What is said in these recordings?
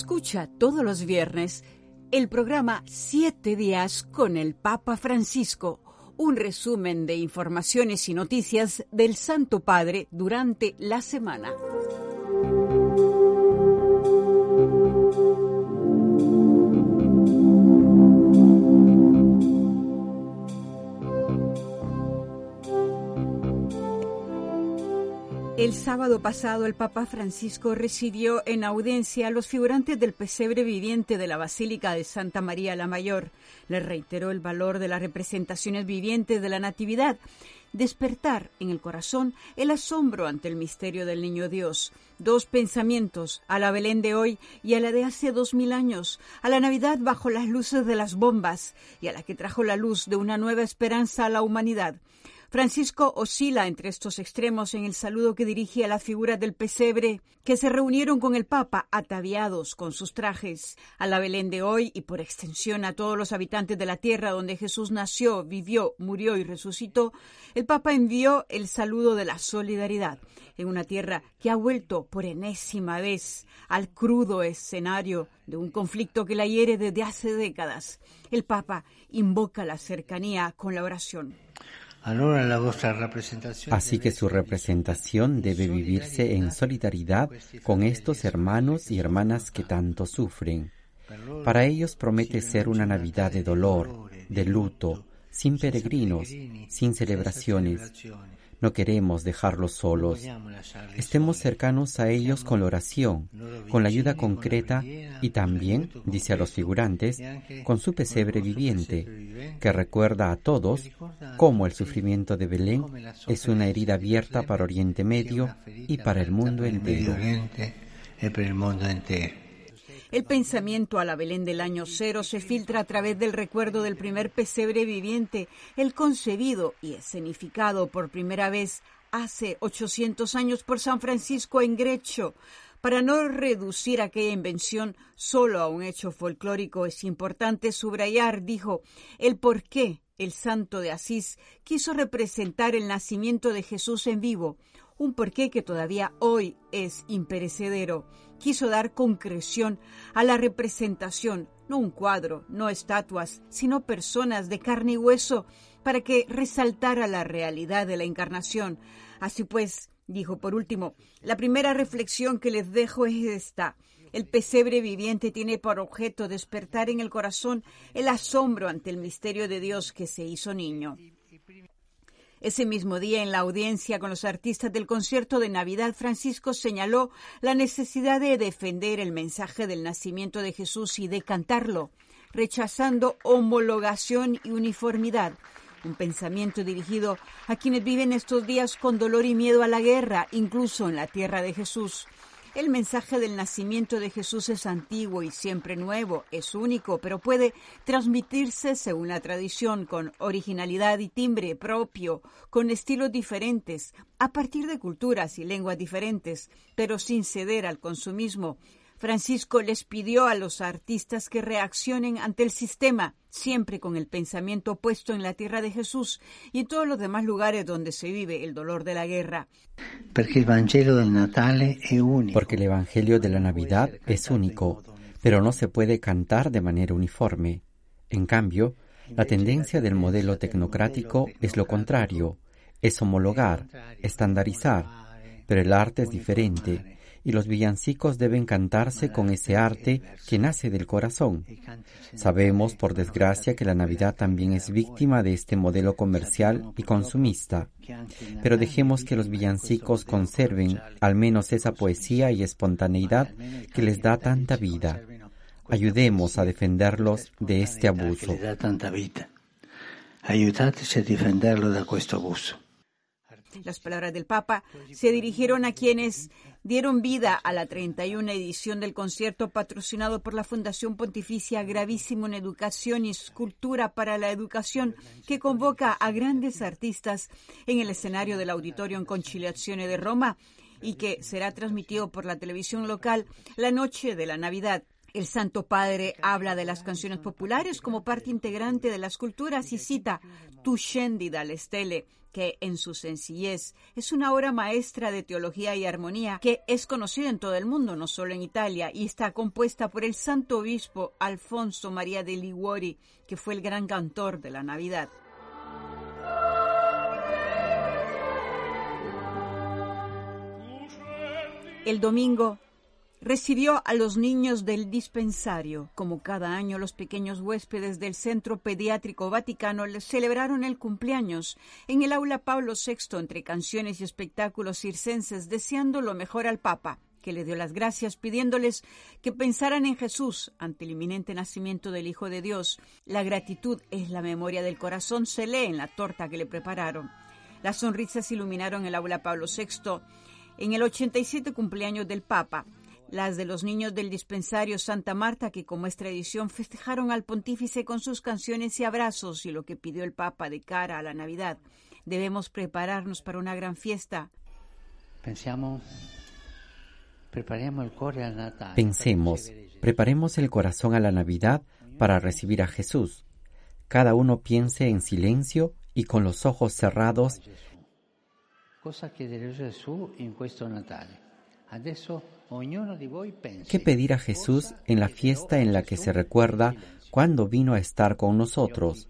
Escucha todos los viernes el programa Siete días con el Papa Francisco, un resumen de informaciones y noticias del Santo Padre durante la semana. El sábado pasado el Papa Francisco recibió en audiencia a los figurantes del pesebre viviente de la Basílica de Santa María la Mayor. Le reiteró el valor de las representaciones vivientes de la Natividad, despertar en el corazón el asombro ante el misterio del Niño Dios. Dos pensamientos, a la Belén de hoy y a la de hace dos mil años, a la Navidad bajo las luces de las bombas y a la que trajo la luz de una nueva esperanza a la humanidad. Francisco oscila entre estos extremos en el saludo que dirige a las figuras del pesebre que se reunieron con el Papa ataviados con sus trajes. A la Belén de hoy y por extensión a todos los habitantes de la tierra donde Jesús nació, vivió, murió y resucitó, el Papa envió el saludo de la solidaridad en una tierra que ha vuelto por enésima vez al crudo escenario de un conflicto que la hiere desde hace décadas. El Papa invoca la cercanía con la oración. Así que su representación debe vivirse en solidaridad con estos hermanos y hermanas que tanto sufren. Para ellos promete ser una Navidad de dolor, de luto, sin peregrinos, sin celebraciones, no queremos dejarlos solos. Estemos cercanos a ellos con la oración, con la ayuda concreta y también, dice a los figurantes, con su pesebre viviente, que recuerda a todos cómo el sufrimiento de Belén es una herida abierta para Oriente Medio y para el mundo entero. El pensamiento a la Belén del año cero se filtra a través del recuerdo del primer pesebre viviente, el concebido y escenificado por primera vez hace 800 años por San Francisco en Grecho. Para no reducir aquella invención solo a un hecho folclórico, es importante subrayar, dijo, el por qué el santo de Asís quiso representar el nacimiento de Jesús en vivo, un porqué que todavía hoy es imperecedero quiso dar concreción a la representación, no un cuadro, no estatuas, sino personas de carne y hueso, para que resaltara la realidad de la encarnación. Así pues, dijo por último, la primera reflexión que les dejo es esta. El pesebre viviente tiene por objeto despertar en el corazón el asombro ante el misterio de Dios que se hizo niño. Ese mismo día, en la audiencia con los artistas del concierto de Navidad, Francisco señaló la necesidad de defender el mensaje del nacimiento de Jesús y de cantarlo, rechazando homologación y uniformidad. Un pensamiento dirigido a quienes viven estos días con dolor y miedo a la guerra, incluso en la tierra de Jesús. El mensaje del nacimiento de Jesús es antiguo y siempre nuevo, es único, pero puede transmitirse según la tradición, con originalidad y timbre propio, con estilos diferentes, a partir de culturas y lenguas diferentes, pero sin ceder al consumismo, Francisco les pidió a los artistas que reaccionen ante el sistema, siempre con el pensamiento puesto en la tierra de Jesús y en todos los demás lugares donde se vive el dolor de la guerra. Porque el Evangelio de la Navidad es único, pero no se puede cantar de manera uniforme. En cambio, la tendencia del modelo tecnocrático es lo contrario, es homologar, estandarizar, pero el arte es diferente y los villancicos deben cantarse con ese arte que nace del corazón. Sabemos, por desgracia, que la Navidad también es víctima de este modelo comercial y consumista, pero dejemos que los villancicos conserven al menos esa poesía y espontaneidad que les da tanta vida. Ayudemos a defenderlos de este abuso. Ayudateci a defenderlo de este abuso. Las palabras del Papa se dirigieron a quienes dieron vida a la 31 edición del concierto patrocinado por la Fundación Pontificia Gravísimo en Educación y Escultura para la Educación, que convoca a grandes artistas en el escenario del Auditorio en Conciliazione de Roma y que será transmitido por la televisión local la noche de la Navidad. El Santo Padre habla de las canciones populares como parte integrante de las culturas y cita Tu Scendi dalle Stelle, que en su sencillez es una obra maestra de teología y armonía que es conocida en todo el mundo, no solo en Italia, y está compuesta por el santo obispo Alfonso María de Liguori, que fue el gran cantor de la Navidad. El domingo recibió a los niños del dispensario. Como cada año, los pequeños huéspedes del Centro Pediátrico Vaticano celebraron el cumpleaños en el aula Pablo VI entre canciones y espectáculos circenses, deseando lo mejor al Papa que le dio las gracias pidiéndoles que pensaran en Jesús ante el inminente nacimiento del Hijo de Dios. La gratitud es la memoria del corazón, se lee en la torta que le prepararon. Las sonrisas iluminaron el aula Pablo VI en el 87 cumpleaños del Papa las de los niños del dispensario Santa Marta, que como es tradición festejaron al pontífice con sus canciones y abrazos y lo que pidió el Papa de cara a la Navidad. Debemos prepararnos para una gran fiesta. Pensemos, preparemos el corazón a la Navidad para recibir a Jesús. Cada uno piense en silencio y con los ojos cerrados. Cosa Jesús en questo Natale. ¿Qué pedir a Jesús en la fiesta en la que se recuerda cuando vino a estar con nosotros?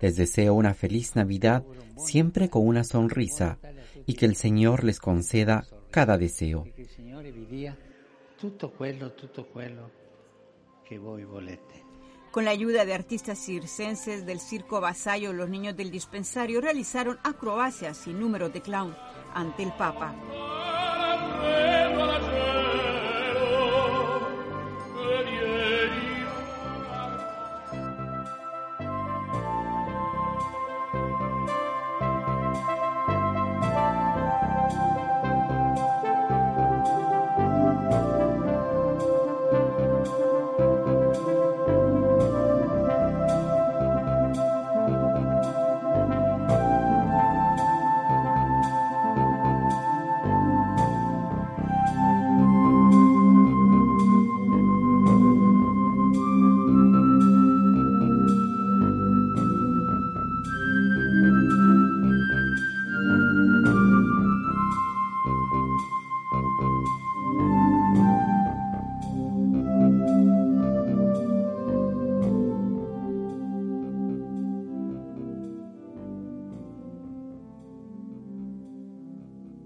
Les deseo una feliz Navidad siempre con una sonrisa y que el Señor les conceda cada deseo. que volete. Con la ayuda de artistas circenses del circo Vasallo, los niños del dispensario realizaron acrobacias y números de clown ante el Papa.